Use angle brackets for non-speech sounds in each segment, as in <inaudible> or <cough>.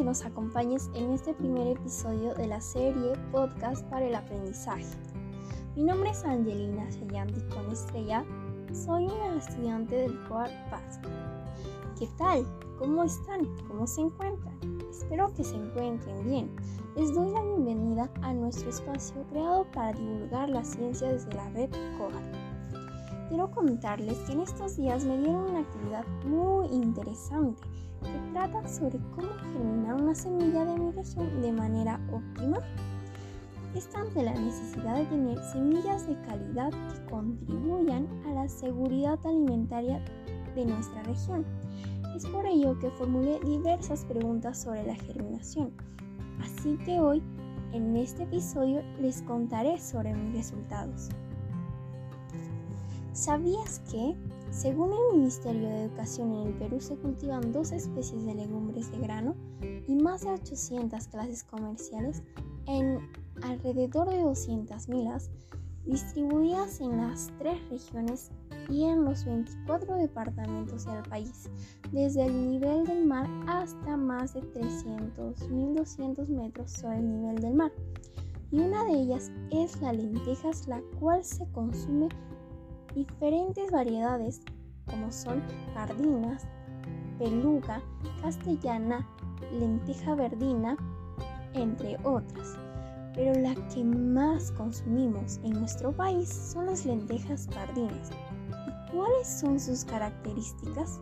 que nos acompañes en este primer episodio de la serie Podcast para el Aprendizaje. Mi nombre es Angelina Sayanti con Estrella. Soy una estudiante del COAR Paz. ¿Qué tal? ¿Cómo están? ¿Cómo se encuentran? Espero que se encuentren bien. Les doy la bienvenida a nuestro espacio creado para divulgar la ciencia desde la red COAR. Quiero comentarles que en estos días me dieron una actividad muy interesante que trata sobre cómo germinar una semilla de mi región de manera óptima. Está ante la necesidad de tener semillas de calidad que contribuyan a la seguridad alimentaria de nuestra región. Es por ello que formulé diversas preguntas sobre la germinación. Así que hoy, en este episodio, les contaré sobre mis resultados. ¿Sabías que según el Ministerio de Educación en el Perú se cultivan dos especies de legumbres de grano y más de 800 clases comerciales en alrededor de 200 milas distribuidas en las tres regiones y en los 24 departamentos del país, desde el nivel del mar hasta más de 300.200 metros sobre el nivel del mar. Y una de ellas es la lentejas, la cual se consume diferentes variedades como son sardinas, peluga, castellana, lenteja verdina, entre otras. Pero la que más consumimos en nuestro país son las lentejas sardinas. ¿Y cuáles son sus características?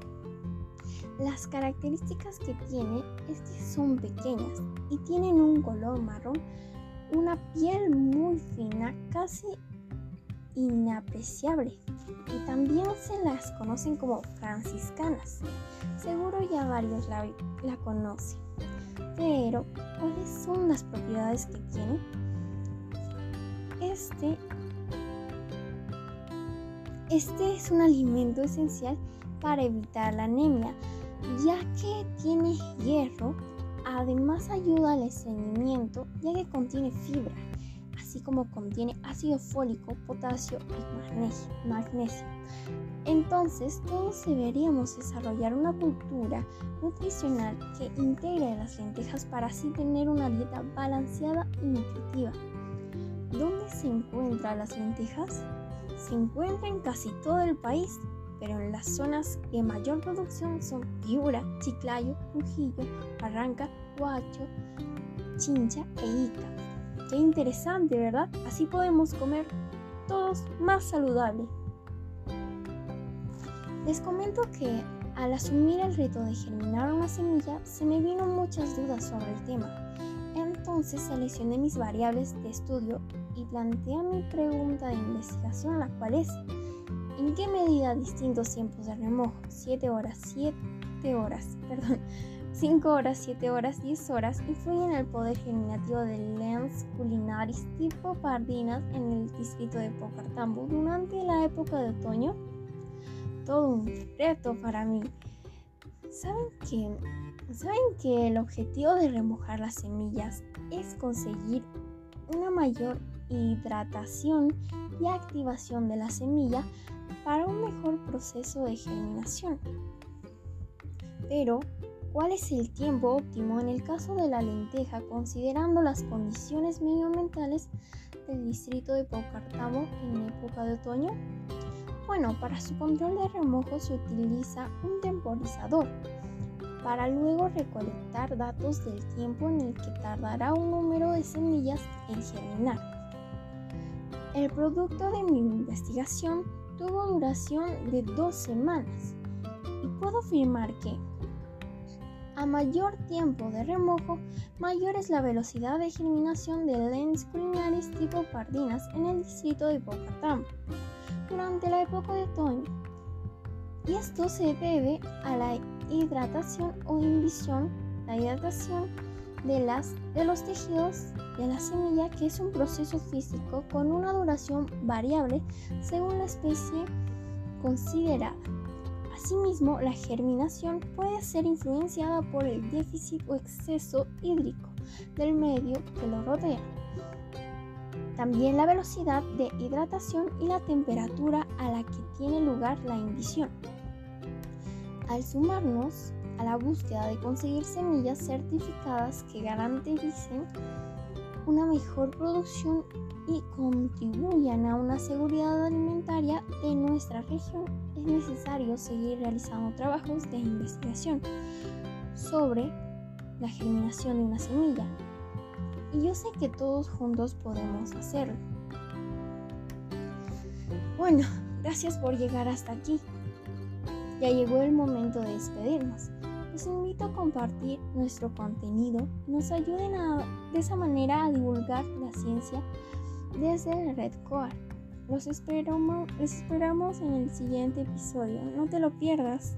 Las características que tienen es que son pequeñas y tienen un color marrón, una piel muy fina, casi inapreciable y también se las conocen como franciscanas. Seguro ya varios la, la conocen. Pero, ¿cuáles son las propiedades que tiene? Este, este es un alimento esencial para evitar la anemia, ya que tiene hierro, además ayuda al estreñimiento, ya que contiene fibra así como contiene ácido fólico, potasio y magnesio. Entonces, todos deberíamos desarrollar una cultura nutricional que integre las lentejas para así tener una dieta balanceada y nutritiva. ¿Dónde se encuentran las lentejas? Se encuentran en casi todo el país, pero en las zonas de mayor producción son Piura, Chiclayo, Trujillo, Barranca, Huacho, Chincha e Ica. Qué interesante, ¿verdad? Así podemos comer todos más saludable. Les comento que al asumir el reto de germinar una semilla, se me vino muchas dudas sobre el tema. Entonces seleccioné mis variables de estudio y planteé mi pregunta de investigación, la cual es, ¿en qué medida distintos tiempos de remojo, 7 horas, 7 horas, <laughs> perdón, 5 horas, 7 horas, 10 horas influyen en el poder germinativo de Lens culinaris tipo pardinas en el distrito de Pocartambo durante la época de otoño. Todo un reto para mí. ¿Saben que, ¿Saben que el objetivo de remojar las semillas es conseguir una mayor hidratación y activación de la semilla para un mejor proceso de germinación? Pero ¿Cuál es el tiempo óptimo en el caso de la lenteja considerando las condiciones medioambientales del distrito de Paucartamo en época de otoño? Bueno, para su control de remojo se utiliza un temporizador para luego recolectar datos del tiempo en el que tardará un número de semillas en germinar. El producto de mi investigación tuvo duración de dos semanas y puedo afirmar que a mayor tiempo de remojo, mayor es la velocidad de germinación de Lens culinaris tipo pardinas en el distrito de Pocatam durante la época de otoño. Y esto se debe a la hidratación o invisión, la hidratación de, las, de los tejidos de la semilla, que es un proceso físico con una duración variable según la especie considerada. Asimismo, la germinación puede ser influenciada por el déficit o exceso hídrico del medio que lo rodea. También la velocidad de hidratación y la temperatura a la que tiene lugar la invisión. Al sumarnos a la búsqueda de conseguir semillas certificadas que garanticen una mejor producción y contribuyan a una seguridad alimentaria de nuestra región, es necesario seguir realizando trabajos de investigación sobre la germinación de una semilla. Y yo sé que todos juntos podemos hacerlo. Bueno, gracias por llegar hasta aquí. Ya llegó el momento de despedirnos. Los invito a compartir nuestro contenido y nos ayuden de esa manera a divulgar la ciencia desde red COAR. Los esperamos, los esperamos en el siguiente episodio. No te lo pierdas.